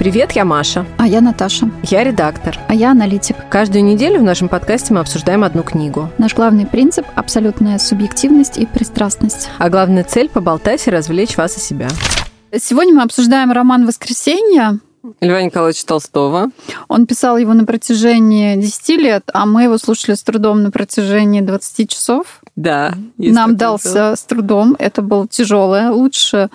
Привет, я Маша. А я Наташа. Я редактор. А я аналитик. Каждую неделю в нашем подкасте мы обсуждаем одну книгу. Наш главный принцип – абсолютная субъективность и пристрастность. А главная цель – поболтать и развлечь вас и себя. Сегодня мы обсуждаем роман «Воскресенье». Льва Николаевича Толстого. Он писал его на протяжении 10 лет, а мы его слушали с трудом на протяжении 20 часов. Да. Нам дался дело. с трудом. Это было тяжелое. Лучше,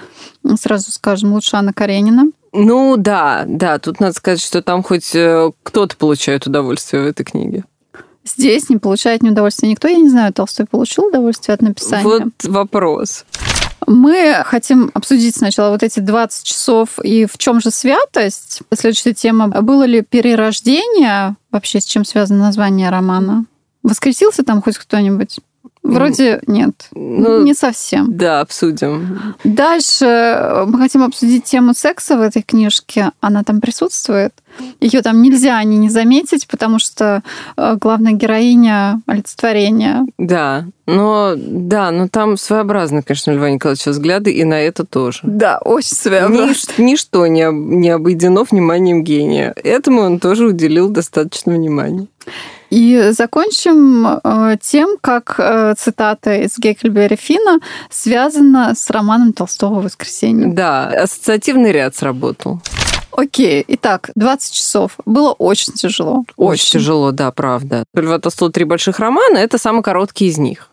сразу скажем, лучше Анна Каренина. Ну да, да, тут надо сказать, что там хоть э, кто-то получает удовольствие в этой книге. Здесь не получает ни удовольствия никто. Я не знаю, Толстой получил удовольствие от написания. Вот вопрос. Мы хотим обсудить сначала вот эти 20 часов и в чем же святость. Следующая тема. Было ли перерождение? Вообще, с чем связано название романа? Воскресился там хоть кто-нибудь? Вроде нет. Ну, не совсем. Да, обсудим. Дальше э, мы хотим обсудить тему секса в этой книжке. Она там присутствует. Ее там нельзя не, не заметить, потому что э, главная героиня олицетворения. Да, но да, но там своеобразны, конечно, Льва Николаевича взгляды, и на это тоже. Да, очень своеобразно. Нич, ничто не, не обойдено вниманием гения. Этому он тоже уделил достаточно внимания. И закончим э, тем, как э, цитата из Геккельбери Фина связана с романом Толстого «Воскресенье». Да, ассоциативный ряд сработал. Окей, итак, 20 часов. Было очень тяжело. Очень, очень тяжело, да, правда. Льва Толстого «Три больших романа» — это самый короткий из них.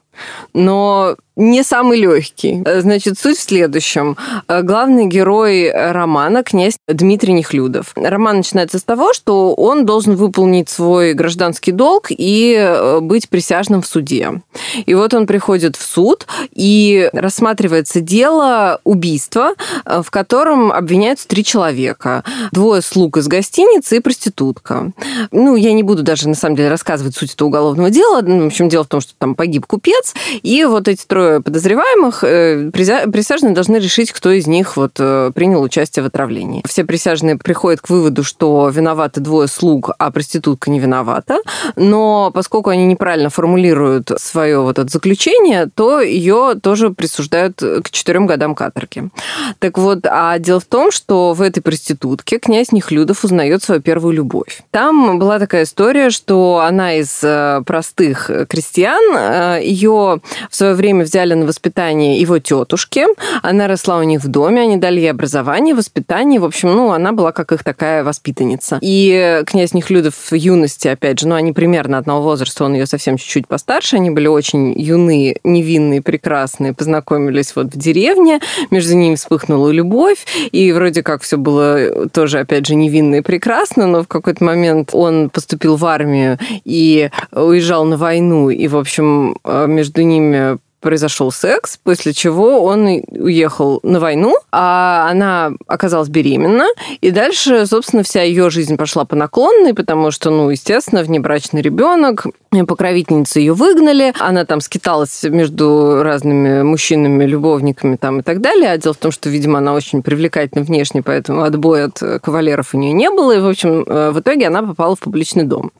Но не самый легкий. Э, значит, суть в следующем. Э, главный герой романа князь Дмитрий Нехлюдов. Роман начинается с того, что он должен выполнить свой гражданский долг и э, быть присяжным в суде. И вот он приходит в суд, и рассматривается дело убийства, в котором обвиняются три человека. Двое слуг из гостиницы и проститутка. Ну, я не буду даже, на самом деле, рассказывать суть этого уголовного дела. В общем, дело в том, что там погиб купец, и вот эти трое трое подозреваемых, э, присяжные должны решить, кто из них вот э, принял участие в отравлении. Все присяжные приходят к выводу, что виноваты двое слуг, а проститутка не виновата. Но поскольку они неправильно формулируют свое вот это заключение, то ее тоже присуждают к четырем годам каторги. Так вот, а дело в том, что в этой проститутке князь Нехлюдов узнает свою первую любовь. Там была такая история, что она из э, простых крестьян, ее в свое время взяли на воспитание его тетушки. Она росла у них в доме, они дали ей образование, воспитание. В общем, ну, она была как их такая воспитанница. И князь Нехлюдов в юности, опять же, ну, они примерно одного возраста, он ее совсем чуть-чуть постарше, они были очень юные, невинные, прекрасные, познакомились вот в деревне, между ними вспыхнула любовь, и вроде как все было тоже, опять же, невинно и прекрасно, но в какой-то момент он поступил в армию и уезжал на войну, и, в общем, э, между ними произошел секс, после чего он уехал на войну, а она оказалась беременна, и дальше, собственно, вся ее жизнь пошла по наклонной, потому что, ну, естественно, внебрачный ребенок, покровительницы ее выгнали, она там скиталась между разными мужчинами, любовниками там и так далее, а дело в том, что, видимо, она очень привлекательна внешне, поэтому отбоя от кавалеров у нее не было, и, в общем, э, в итоге она попала в публичный дом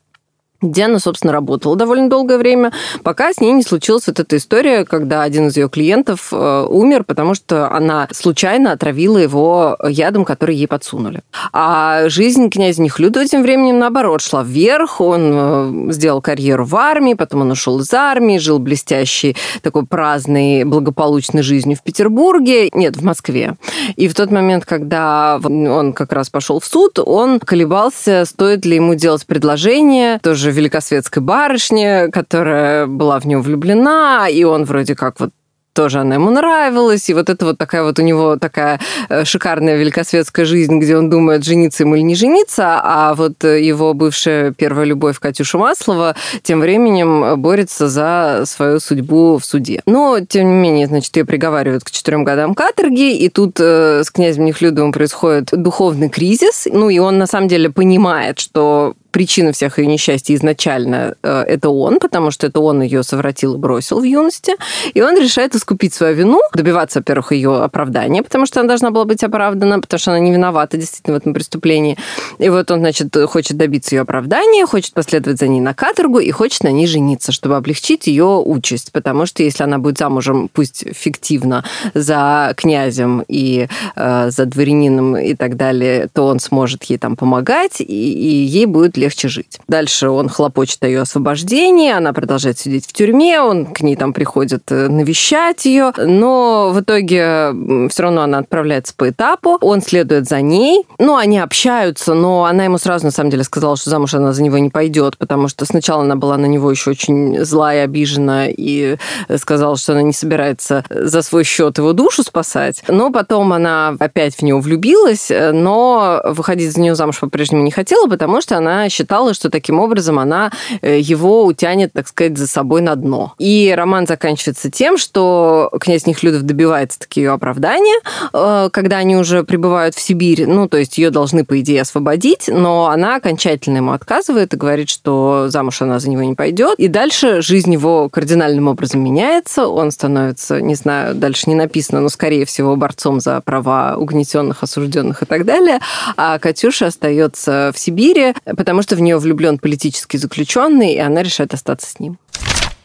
где она, собственно, работала довольно долгое время, пока с ней не случилась вот эта история, когда один из ее клиентов э, умер, потому что она случайно отравила его ядом, который ей подсунули. А жизнь князя Нехлюдова тем временем, наоборот, шла вверх. Он э, сделал карьеру в армии, потом он ушел из армии, жил блестящей, такой праздной, благополучной жизнью в Петербурге, нет, в Москве. И в тот момент, когда он как раз пошел в суд, он колебался, стоит ли ему делать предложение, тоже великосветской барышне, которая была в него влюблена, и он вроде как вот тоже она ему нравилась, и вот это вот такая вот у него такая э, шикарная великосветская жизнь, где он думает, жениться ему или не жениться, а вот его бывшая первая любовь Катюша Маслова тем временем борется за свою судьбу в суде. Но, тем не менее, значит, ее приговаривают к четырем годам каторги, и тут э, с князем Нехлюдовым происходит духовный кризис, ну, и он на самом деле понимает, что причина всех ее несчастий изначально э, это он, потому что это он ее совратил и бросил в юности. И он решает искупить свою вину, добиваться, во-первых, ее оправдания, потому что она должна была быть оправдана, потому что она не виновата действительно в этом преступлении. И вот он, значит, хочет добиться ее оправдания, хочет последовать за ней на каторгу и хочет на ней жениться, чтобы облегчить ее участь. Потому что если она будет замужем, пусть фиктивно, за князем и э, за дворянином и так далее, то он сможет ей там помогать, и, и ей будет легче жить. Дальше он хлопочет о ее освобождении, она продолжает сидеть в тюрьме, он к ней там приходит э, навещать ее, но в итоге все равно она отправляется по этапу, он следует за ней, ну, они общаются, но она ему сразу, на самом деле, сказала, что замуж она за него не пойдет, потому что сначала она была на него еще очень злая, обижена и сказала, что она не собирается за свой счет его душу спасать, но потом она опять в него влюбилась, но выходить за нее замуж по-прежнему не хотела, потому что она считала, что таким образом она э, его утянет, так сказать, за собой на дно. И роман заканчивается тем, что князь Нехлюдов добивается такие оправдания, э, когда они уже прибывают в Сибирь, ну, то есть ее должны, по идее, освободить, но она окончательно ему отказывает и говорит, что замуж она за него не пойдет. И дальше жизнь его кардинальным образом меняется, он становится, не знаю, дальше не написано, но, скорее всего, борцом за права угнетенных, осужденных и так далее, а Катюша остается в Сибири, потому что в нее влюблен политический заключенный, и она решает остаться с ним.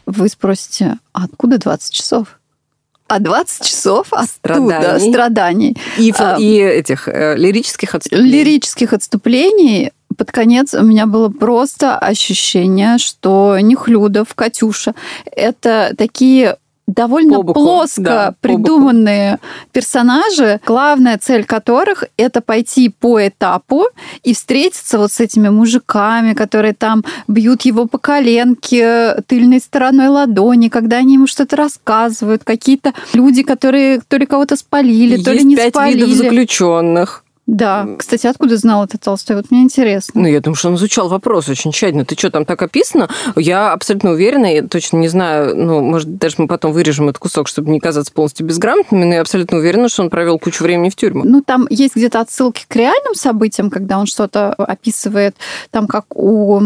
Вы спросите, а откуда 20 часов? А 20 часов страданий. страданий. И, а, и этих э, лирических отступлений. Лирических отступлений. Под конец у меня было просто ощущение, что Нехлюдов, Катюша – это такие довольно боку, плоско да, придуманные персонажи, главная цель которых это пойти по этапу и встретиться вот с этими мужиками, которые там бьют его по коленке тыльной стороной ладони, когда они ему что-то рассказывают, какие-то люди, которые то ли кого-то спалили, Есть то ли не пять спалили. видов заключенных. Да. Кстати, откуда знал это Толстой? Вот мне интересно. Ну, я думаю, что он изучал вопрос очень тщательно. Ты что, там так описано? Я абсолютно уверена, я точно не знаю, ну, может, даже мы потом вырежем этот кусок, чтобы не казаться полностью безграмотными, но я абсолютно уверена, что он провел кучу времени в тюрьме. Ну, там есть где-то отсылки к реальным событиям, когда он что-то описывает, там, как у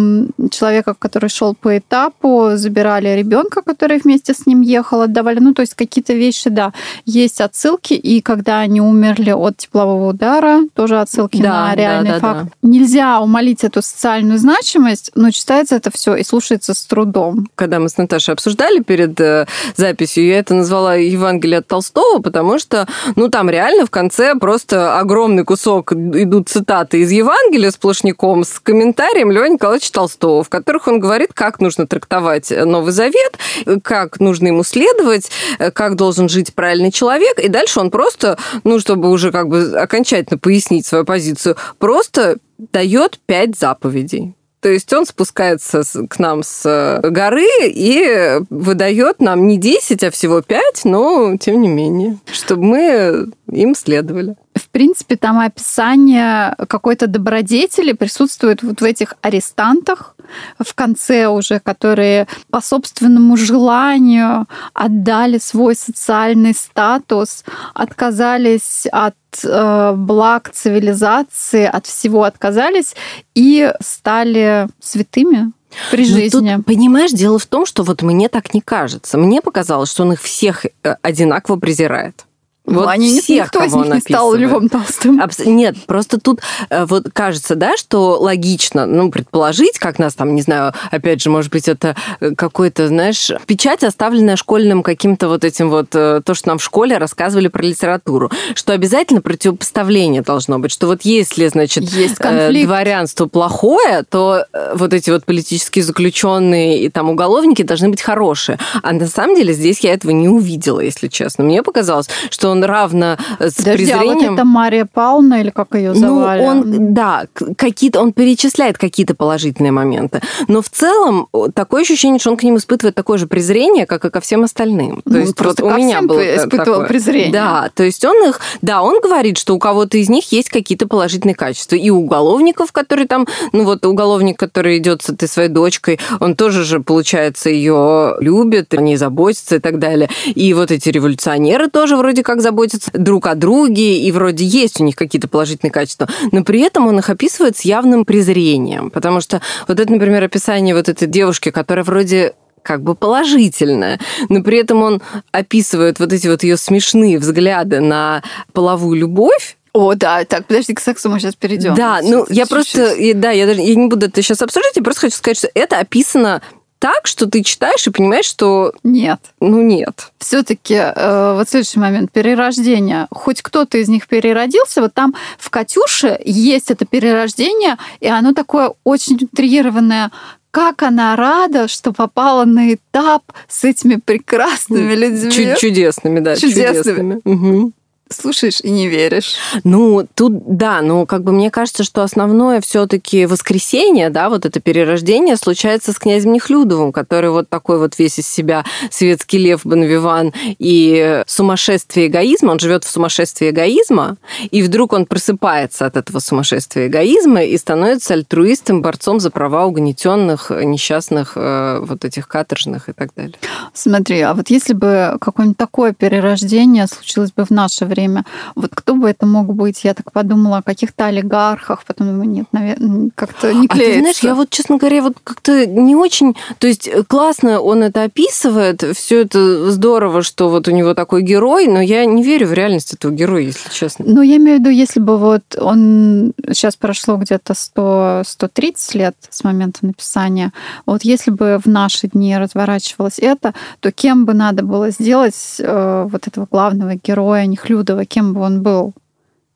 человека, который шел по этапу, забирали ребенка, который вместе с ним ехал, отдавали. Ну, то есть какие-то вещи, да, есть отсылки, и когда они умерли от теплового удара, тоже отсылки да, на реальный да, да, факт. Да. Нельзя умолить эту социальную значимость, но читается это все и слушается с трудом. Когда мы с Наташей обсуждали перед э, записью, я это назвала Евангелие от Толстого, потому что, ну, там реально в конце просто огромный кусок идут цитаты из Евангелия сплошняком с комментарием Льва Николаевича Толстого, в которых он говорит, как нужно трактовать Новый Завет, как нужно ему следовать, как должен жить правильный человек, и дальше он просто, ну, чтобы уже как бы окончательно пояснить, объяснить свою позицию, просто дает пять заповедей. То есть он спускается к нам с э, горы и выдает нам не 10, а всего 5, но тем не менее, чтобы мы им следовали. В принципе, там описание какой-то добродетели присутствует вот в этих арестантах в конце уже, которые по собственному желанию отдали свой социальный статус, отказались от э, благ цивилизации, от всего отказались и стали святыми при жизни. Тут, понимаешь, дело в том, что вот мне так не кажется. Мне показалось, что он их всех э, одинаково презирает. Вот Они всех, никто из них не стал Львом Толстым. Абс... Нет, просто тут э, вот кажется, да, что логично, ну, предположить, как нас там, не знаю, опять же, может быть, это э, какой-то, знаешь, печать, оставленная школьным каким-то вот этим вот, э, то, что нам в школе рассказывали про литературу, что обязательно противопоставление должно быть, что вот если, значит, Есть конфликт. дворянство плохое, то вот эти вот политические заключенные и там уголовники должны быть хорошие. А на самом деле здесь я этого не увидела, если честно. Мне показалось, что он равно с Подожди, презрением... а вот это Мария Павловна или как ее звали? Ну, он, да, какие-то, он перечисляет какие-то положительные моменты. Но в целом такое ощущение, что он к ним испытывает такое же презрение, как и ко всем остальным. Ну, то есть просто вот у меня было испытывал такое. презрение. Да, то есть он их... Да, он говорит, что у кого-то из них есть какие-то положительные качества. И у уголовников, которые там... Ну вот уголовник, который идет с этой своей дочкой, он тоже же, получается, ее любит, о ней заботится и так далее. И вот эти революционеры тоже вроде как заботятся друг о друге, и вроде есть у них какие-то положительные качества, но при этом он их описывает с явным презрением, потому что вот это, например, описание вот этой девушки, которая вроде как бы положительное, но при этом он описывает вот эти вот ее смешные взгляды на половую любовь, о, да, так, подожди, к сексу мы сейчас перейдем. Да, ну я просто, да, я даже я не буду это сейчас обсуждать, я просто хочу сказать, что это описано так, что ты читаешь и понимаешь, что... Нет. Ну, нет. Все-таки э, вот следующий момент. Перерождение. Хоть кто-то из них переродился, вот там в «Катюше» есть это перерождение, и оно такое очень интригированное как она рада, что попала на этап с этими прекрасными людьми. Чудесными, да. Чудесными. чудесными. Угу слушаешь и не веришь. Ну, тут, да, ну, как бы мне кажется, что основное все таки воскресенье, да, вот это перерождение случается с князем Нехлюдовым, который вот такой вот весь из себя светский лев Бонвиван и сумасшествие эгоизма, он живет в сумасшествии эгоизма, и вдруг он просыпается от этого сумасшествия эгоизма и становится альтруистом, борцом за права угнетенных, несчастных, э, вот этих каторжных и так далее. Смотри, а вот если бы какое-нибудь такое перерождение случилось бы в наше время, время. Вот кто бы это мог быть? Я так подумала о каких-то олигархах, потом думаю, нет, наверное, как-то не клеится. А ты знаешь, я вот, честно говоря, вот как-то не очень... То есть э, классно он это описывает, все это здорово, что вот у него такой герой, но я не верю в реальность этого героя, если честно. Ну, я имею в виду, если бы вот он... Сейчас прошло где-то 100, 130 лет с момента написания. Вот если бы в наши дни разворачивалось это, то кем бы надо было сделать э, вот этого главного героя Нехлюда Давыдова, кем бы он был.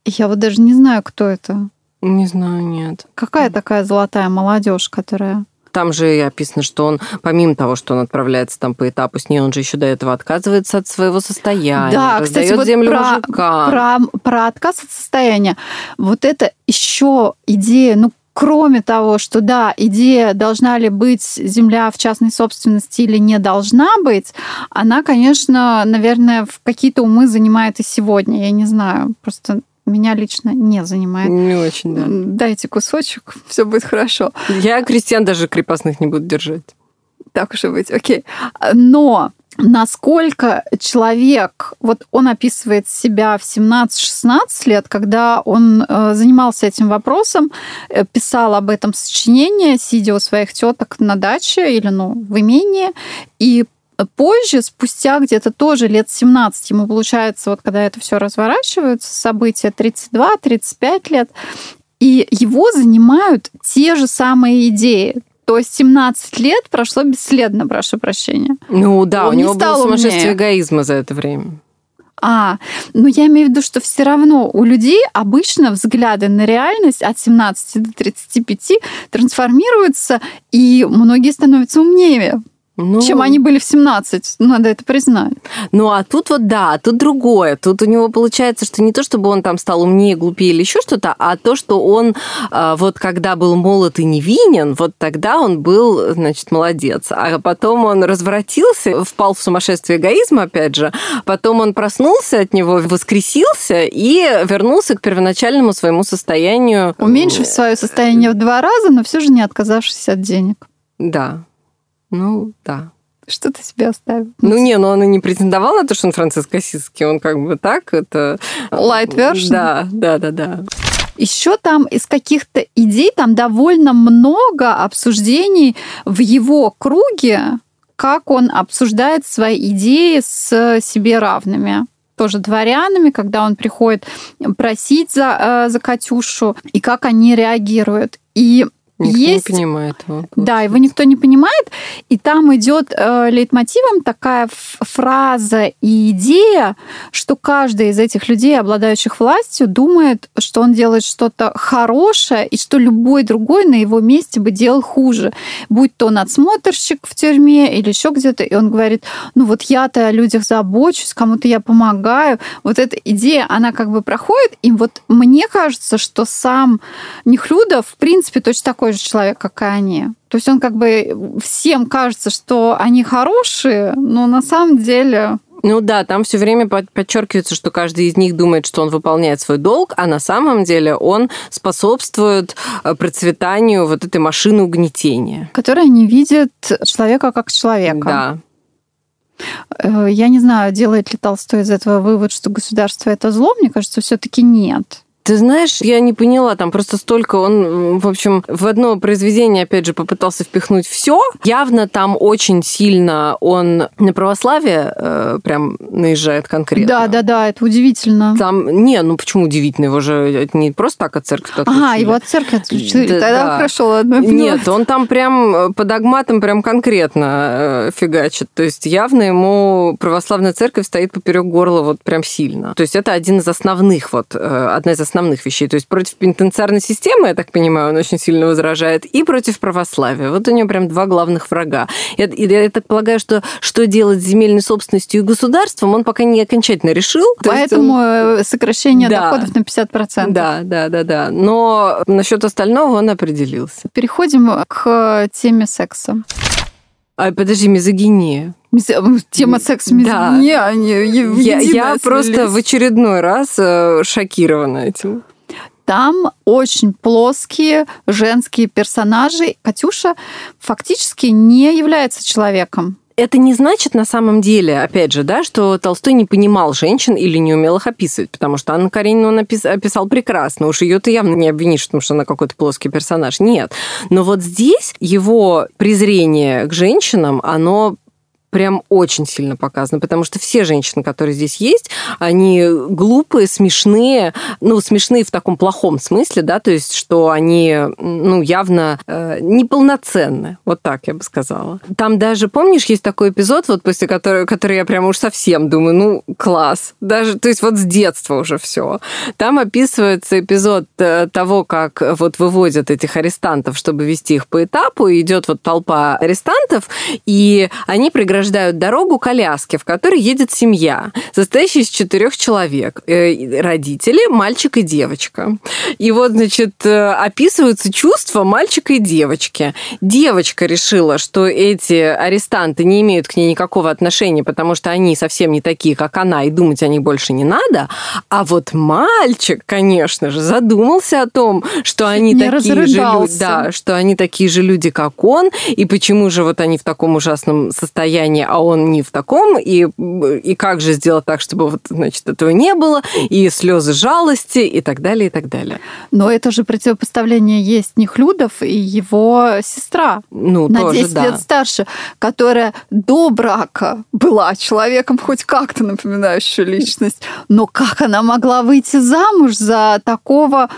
Я вот даже не знаю, кто это. Не знаю, нет. Какая такая золотая молодежь, которая там же и описано, что он, помимо того, что он отправляется там по этапу с ней, он же еще до этого отказывается от своего состояния, да, кстати, вот землю про, мужикам. Про, про отказ от состояния. Вот это еще идея, ну, кроме того, что да, идея, должна ли быть земля в частной собственности или не должна быть, она, конечно, наверное, в какие-то умы занимает и сегодня. Я не знаю, просто меня лично не занимает. Не очень, да. Дайте кусочек, все будет хорошо. Я крестьян даже крепостных не буду держать. Так уж и быть, окей. Но насколько человек, вот он описывает себя в 17-16 лет, когда он э, занимался этим вопросом, э, писал об этом сочинение, сидя у своих теток на даче или ну, в имении, и позже, спустя где-то тоже лет 17, ему получается, вот когда это все разворачивается, события 32-35 лет, и его занимают те же самые идеи то 17 лет прошло бесследно, прошу прощения. Ну да, Он у него было сумасшествие умнее. эгоизма за это время. А, ну я имею в виду, что все равно у людей обычно взгляды на реальность от 17 до 35 трансформируются, и многие становятся умнее ну, чем они были в 17, надо это признать. Ну, а тут вот да, тут другое. Тут у него получается, что не то, чтобы он там стал умнее, глупее или еще что-то, а то, что он а, вот когда был молод и невинен, вот тогда он был, значит, молодец. А потом он развратился, впал в сумасшествие эгоизма, опять же. Потом он проснулся от него, воскресился и вернулся к первоначальному своему состоянию. Уменьшив свое состояние в два раза, но все же не отказавшись от денег. Да. Ну, да. Что ты себе оставил? Ну, не, ну он и не претендовал на то, что он Франциск Ассизский. Он как бы так, это... Light version? Да, да, да, да. Еще там из каких-то идей, там довольно много обсуждений в его круге, как он обсуждает свои идеи с себе равными тоже дворянами, когда он приходит просить за, э, за Катюшу, и как они реагируют. И Никто есть... не понимает его. Да, его никто не понимает. И там идет э, лейтмотивом такая фраза и идея, что каждый из этих людей, обладающих властью, думает, что он делает что-то хорошее, и что любой другой на его месте бы делал хуже. Будь то надсмотрщик в тюрьме или еще где-то. И он говорит, ну вот я-то о людях забочусь, кому-то я помогаю. Вот эта идея, она как бы проходит. И вот мне кажется, что сам Нехлюдов, в принципе, точно такой такой же человек, как и они. То есть он как бы всем кажется, что они хорошие, но на самом деле ну да, там все время подчеркивается, что каждый из них думает, что он выполняет свой долг, а на самом деле он способствует э, процветанию вот этой машины угнетения. Которая не видит человека как человека. Да. Э, я не знаю, делает ли Толстой из этого вывод, что государство это зло. Мне кажется, все-таки нет. Ты знаешь, я не поняла, там просто столько он, в общем, в одно произведение, опять же, попытался впихнуть все. Явно там очень сильно он на православие э, прям наезжает конкретно. Да, да, да, это удивительно. Там, не, ну почему удивительно, его же не просто так от церкви отключили. Ага, его от церкви отключили, да, тогда да. хорошо, ладно. Нет, он там прям по догматам прям конкретно э, фигачит. То есть явно ему православная церковь стоит поперек горла вот прям сильно. То есть это один из основных вот, э, одна из основных основных вещей. То есть против пенитенциарной системы, я так понимаю, он очень сильно возражает, и против православия. Вот у него прям два главных врага. Я, я так полагаю, что что делать с земельной собственностью и государством, он пока не окончательно решил. Поэтому он... Э, сокращение да. доходов на 50%. Да, да, да, да. Но насчет остального он определился. Переходим к теме секса. А, подожди, мизогиния. Тема секс мизогиния, да. они Я, я просто в очередной раз э, шокирована этим. Там очень плоские женские персонажи. Катюша фактически не является человеком это не значит на самом деле, опять же, да, что Толстой не понимал женщин или не умел их описывать, потому что Анна Каренину он описал прекрасно. Уж ее ты явно не обвинишь, потому что она какой-то плоский персонаж. Нет. Но вот здесь его презрение к женщинам, оно прям очень сильно показано, потому что все женщины, которые здесь есть, они глупые, смешные, ну, смешные в таком плохом смысле, да, то есть, что они, ну, явно э, неполноценны, вот так я бы сказала. Там даже, помнишь, есть такой эпизод, вот после которого, который я прям уж совсем думаю, ну, класс, даже, то есть, вот с детства уже все. Там описывается эпизод э, того, как вот выводят этих арестантов, чтобы вести их по этапу, идет вот толпа арестантов, и они преграждают преграждают дорогу коляске, в которой едет семья, состоящая из четырех человек. Э, родители, мальчик и девочка. И вот, значит, э, описываются чувства мальчика и девочки. Девочка решила, что эти арестанты не имеют к ней никакого отношения, потому что они совсем не такие, как она, и думать о них больше не надо. А вот мальчик, конечно же, задумался о том, что они не такие же люди, да, что они такие же люди, как он, и почему же вот они в таком ужасном состоянии состоянии, а он не в таком, и, и как же сделать так, чтобы вот, значит, этого не было, и слезы жалости, и так далее, и так далее. Но это же противопоставление есть Нехлюдов и его сестра ну, на тоже, 10 да. лет старше, которая до брака была человеком хоть как-то напоминающую личность, но как она могла выйти замуж за такого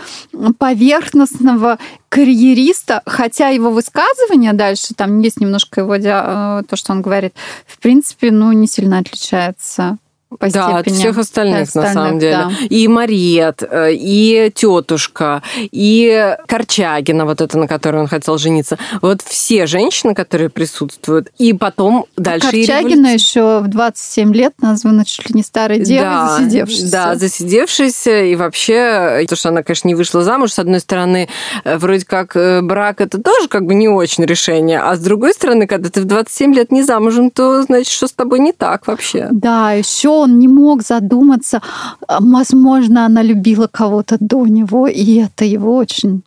поверхностного карьериста, хотя его высказывания дальше, там есть немножко его, э, то, что он говорит, в принципе, ну, не сильно отличается по да, степени. от всех остальных, остальных на самом деле. Да. И Мариет, э, и тетушка, и Корчагина, вот это, на которой он хотел жениться. Вот все женщины, которые присутствуют. И потом дальше... Корчагина еще в 27 лет названа чуть ли не старой девой, да, засидевшейся. Да, засидевшейся. И вообще, то, что она, конечно, не вышла замуж, с одной стороны, э, вроде как э, брак это тоже как бы не очень решение. А с другой стороны, когда ты в 27 лет не замужем, то значит, что с тобой не так вообще. Да, еще он не мог задуматься, возможно, она любила кого-то до него, и это его очень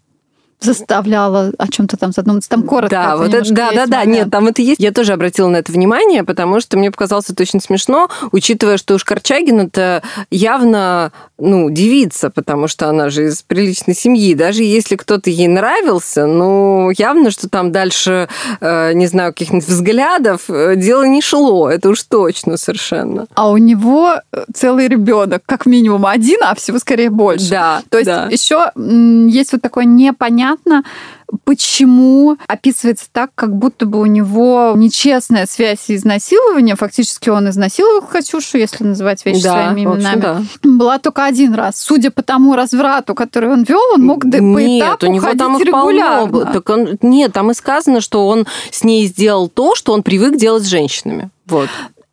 заставляла о чем-то там задуматься. Там коротко. Да, вот это, да, да, да, нет, там это есть. Я тоже обратила на это внимание, потому что мне показалось это очень смешно, учитывая, что уж Корчагин это явно, ну, девица, потому что она же из приличной семьи. Даже если кто-то ей нравился, ну, явно, что там дальше, э, не знаю, каких-нибудь взглядов э, дело не шло. Это уж точно совершенно. А у него э, целый ребенок, как минимум один, а всего скорее больше. Да. То есть да. еще есть вот такое непонятное понятно, почему описывается так, как будто бы у него нечестная связь и изнасилование. Фактически он изнасиловал Катюшу, если называть вещи да, своими именами. да. Была только один раз. Судя по тому разврату, который он вел, он мог нет, по этапу у него там регулярно. Так он, нет, там и сказано, что он с ней сделал то, что он привык делать с женщинами. Вот.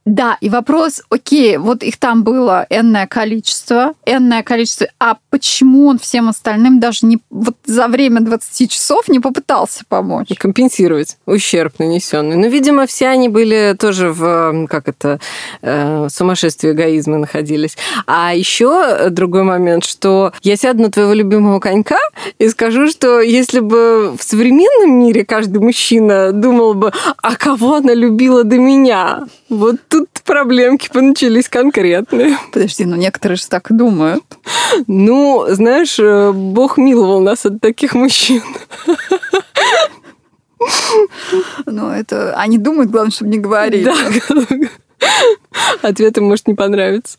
Да, и вопрос, окей, вот их там было энное количество, энное количество, а почему он всем остальным даже не вот за время 20 часов не попытался помочь? Компенсировать ущерб нанесенный. Ну, видимо, все они были тоже в, как это, э, сумасшествии эгоизма находились. А еще другой момент, что я сяду на твоего любимого конька и скажу, что если бы в современном мире каждый мужчина думал бы, а кого она любила до меня, вот тут тут проблемки поначались конкретные. Подожди, ну некоторые же так и думают. Ну, знаешь, э, Бог миловал нас от таких мужчин. Ну, это они думают, главное, чтобы не говорили. Да. Ответы может не понравиться.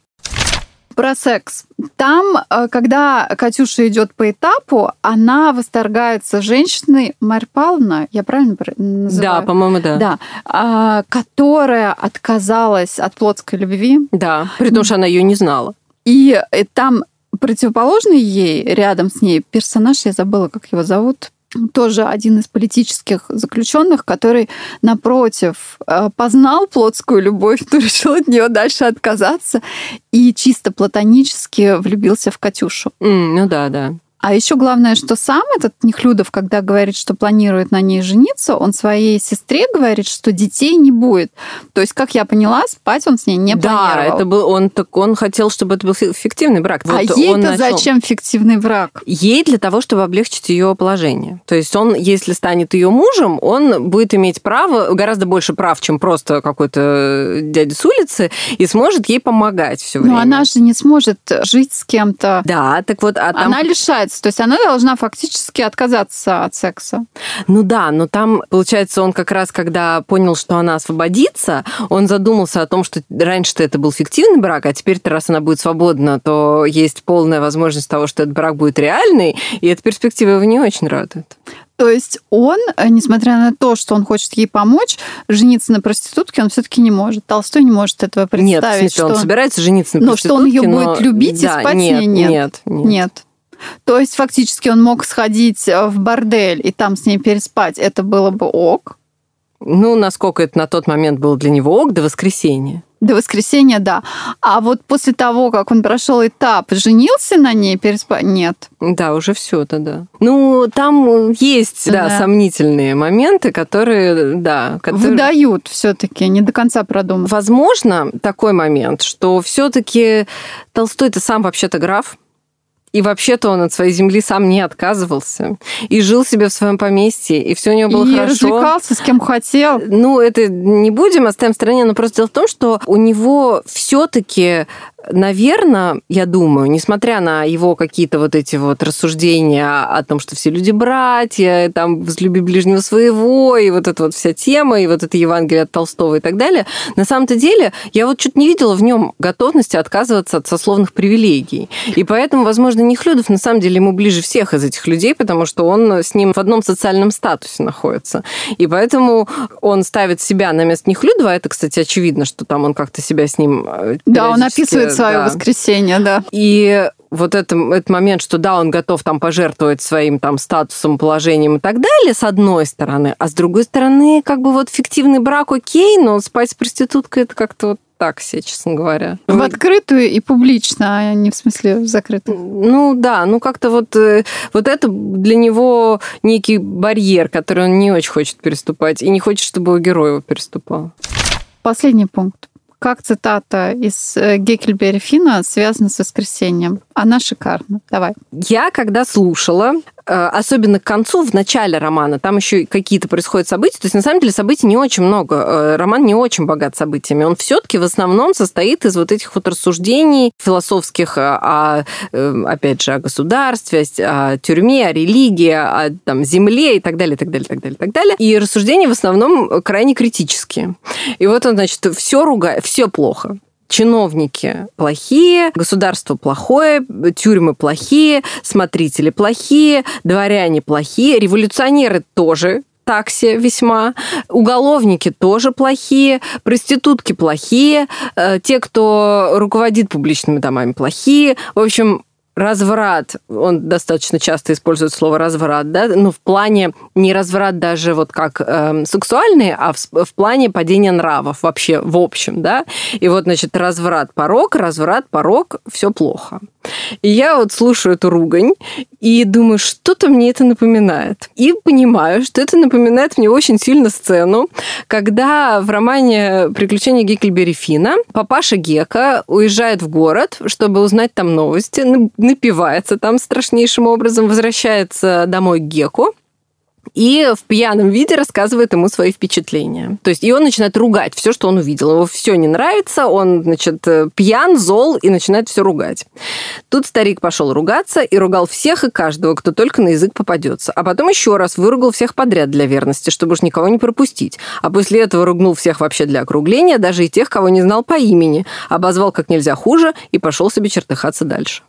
Про секс. Там, э, когда Катюша идет по этапу, она восторгается женщиной Павловна, я правильно называю? Да, по-моему, да. Да, а, которая отказалась от плотской любви. Да, при том, что она ее не знала. И э, там противоположный ей, рядом с ней персонаж, я забыла, как его зовут, тоже один из политических заключенных, который, напротив, э, познал плотскую любовь, но решил от нее дальше отказаться и чисто платонически влюбился в Катюшу. Mm, ну да, да. А еще главное, что сам этот Нехлюдов, когда говорит, что планирует на ней жениться, он своей сестре говорит, что детей не будет. То есть, как я поняла, спать он с ней не да, планировал. Да, это был он так он хотел, чтобы это был фиктивный брак. А вот ей-то начал... зачем фиктивный брак? Ей для того, чтобы облегчить ее положение. То есть он, если станет ее мужем, он будет иметь право, гораздо больше прав, чем просто какой-то дядя с улицы, и сможет ей помогать все время. Но она же не сможет жить с кем-то. Да, так вот, а там... она лишает получается. То есть она должна фактически отказаться от секса. Ну да, но там, получается, он как раз, когда понял, что она освободится, он задумался о том, что раньше-то это был фиктивный брак, а теперь-то, раз она будет свободна, то есть полная возможность того, что этот брак будет реальный, и эта перспектива его не очень радует. То есть он, э, несмотря на то, что он хочет ей помочь, жениться на проститутке он все-таки не может. Толстой не может этого представить. Нет, в смысле, что он собирается жениться на проститутке, но что он ее но... будет любить да, и спать нет, с ней нет. Нет, нет. нет. То есть фактически он мог сходить э, в бордель и там с ней переспать. Это было бы ок. Ну, насколько это на тот момент было для него ок, до воскресенья. До воскресенья, да. А вот после того, как он прошел этап, женился на ней, переспать, нет. Да, уже все тогда. Ну, там есть, да, да сомнительные моменты, которые, да, которые... выдают все-таки, не до конца продуманы. Возможно, такой момент, что все-таки Толстой-то сам вообще-то граф, и вообще-то он от своей земли сам не отказывался. И жил себе в своем поместье, и все у него было и хорошо. И развлекался с кем хотел. Ну, это не будем, оставим в стороне, но просто дело в том, что у него все-таки наверное, я думаю, несмотря на его какие-то вот эти вот рассуждения о том, что все люди братья, там, возлюби ближнего своего, и вот эта вот вся тема, и вот это Евангелие от Толстого и так далее, на самом-то деле я вот чуть не видела в нем готовности отказываться от сословных привилегий. И поэтому, возможно, Нехлюдов на самом деле ему ближе всех из этих людей, потому что он с ним в одном социальном статусе находится. И поэтому он ставит себя на место Нехлюдова. Это, кстати, очевидно, что там он как-то себя с ним э, Да, он описывает свое да. воскресенье, да. И вот это, этот момент, что да, он готов там пожертвовать своим там статусом, положением и так далее, с одной стороны, а с другой стороны, как бы вот фиктивный брак окей, но спать с проституткой это как-то вот так себе, честно говоря. В открытую и публично, а не в смысле в закрытую. Ну да, ну как-то вот, э, вот это для него некий барьер, который он не очень хочет переступать и не хочет, чтобы его герой его переступал. Последний пункт. Как цитата из э, Геккельбери Фина связана с воскресением? Она шикарна. Давай. Я когда слушала, особенно к концу, в начале романа, там еще какие-то происходят события. То есть, на самом деле, событий не очень много. Э, роман не очень богат событиями. Он все-таки в основном состоит из вот этих вот рассуждений философских о, э, опять же, о государстве, о тюрьме, о религии, о там, земле и так далее, так далее, так далее, так далее. И рассуждения в основном крайне критические. И вот он, значит, все ругает, все плохо чиновники плохие, государство плохое, тюрьмы плохие, смотрители плохие, дворяне плохие, революционеры тоже такси весьма, уголовники тоже плохие, проститутки плохие, э, те, кто руководит публичными домами плохие. В общем, разврат, он достаточно часто использует слово разврат, да, ну, в плане не разврат даже вот как э, сексуальный, а в, в плане падения нравов вообще в общем, да. И вот, значит, разврат, порог, разврат, порог, все плохо. И я вот слушаю эту ругань и думаю, что-то мне это напоминает. И понимаю, что это напоминает мне очень сильно сцену, когда в романе «Приключения Геккельбери Фина» папаша Гека уезжает в город, чтобы узнать там новости, напивается там страшнейшим образом, возвращается домой к Геку, и в пьяном виде рассказывает ему свои впечатления. То есть и он начинает ругать все, что он увидел. Ему все не нравится, он, значит, пьян, зол и начинает все ругать. Тут старик пошел ругаться и ругал всех и каждого, кто только на язык попадется. А потом еще раз выругал всех подряд для верности, чтобы уж никого не пропустить. А после этого ругнул всех вообще для округления, даже и тех, кого не знал по имени. Обозвал как нельзя хуже и пошел себе чертыхаться дальше.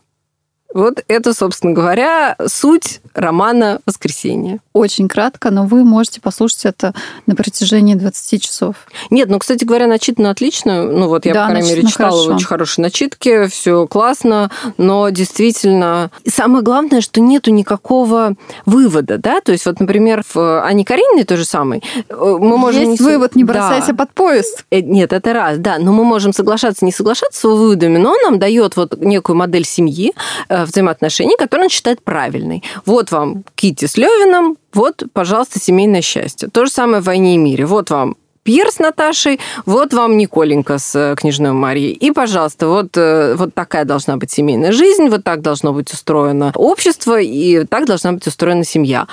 Вот это, собственно говоря, суть романа «Воскресенье». Очень кратко, но вы можете послушать это на протяжении 20 часов. Нет, ну, кстати говоря, начитано отлично. Ну, вот я, да, по крайней мере, читала хорошо. очень хорошие начитки, все классно, но действительно... самое главное, что нету никакого вывода, да? То есть, вот, например, в Ане Карениной то же самое. Э, мы можем Есть не... вывод, не бросайся да. под поезд. Э, нет, это раз, да. Но мы можем соглашаться, не соглашаться с его выводами, но он нам дает вот некую модель семьи, э, взаимоотношений, которые он считает правильной. Вот вам Кити с Левиным, вот, пожалуйста, семейное счастье. То же самое в «Войне и мире». Вот вам Пьер с Наташей, вот вам Николенька с э, княжной Марией. И, пожалуйста, вот, э, вот такая должна быть семейная жизнь, вот так должно быть устроено общество, и так должна быть устроена семья.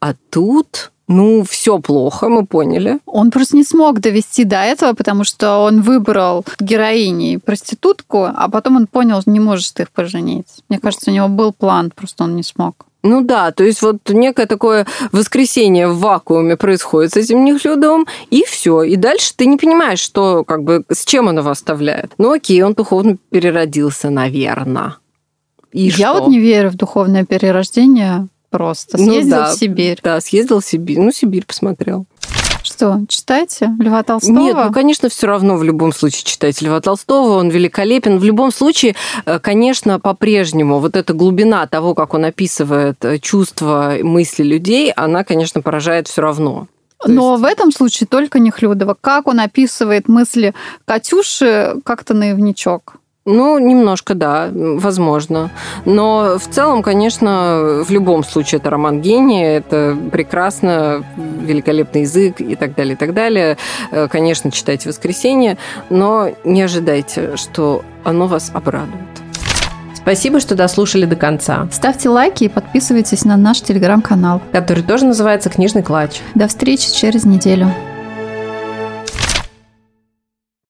А тут ну, все плохо, мы поняли. Он просто не смог довести до этого, потому что он выбрал героиней проститутку, а потом он понял, что не может их поженить. Мне кажется, у него был план, просто он не смог. Ну да, то есть вот некое такое воскресение в вакууме происходит с этим Нехлюдовым, и все. И дальше ты не понимаешь, что, как бы, с чем он его оставляет. Ну окей, он духовно переродился, наверное. И Я что? вот не верю в духовное перерождение просто. Ну съездил ну, да, в Сибирь. Да, съездил в Сибирь. Ну, Сибирь посмотрел. Что, читайте Льва Толстого? Нет, ну, конечно, все равно в любом случае читайте Льва Толстого, он великолепен. В любом случае, э, конечно, по-прежнему вот эта глубина того, как он описывает э, чувства, мысли людей, она, конечно, поражает все равно. Но есть... в этом случае только Нехлюдова. Как он описывает мысли Катюши, как-то наивничок. Ну, немножко, да, возможно. Но в целом, конечно, в любом случае это роман гения, это прекрасно, великолепный язык и так далее, и так далее. Э, конечно, читайте «Воскресенье», но не ожидайте, что оно вас обрадует. Спасибо, что дослушали до конца. Ставьте лайки и подписывайтесь на наш телеграм-канал, который тоже называется «Книжный клатч». До встречи через неделю.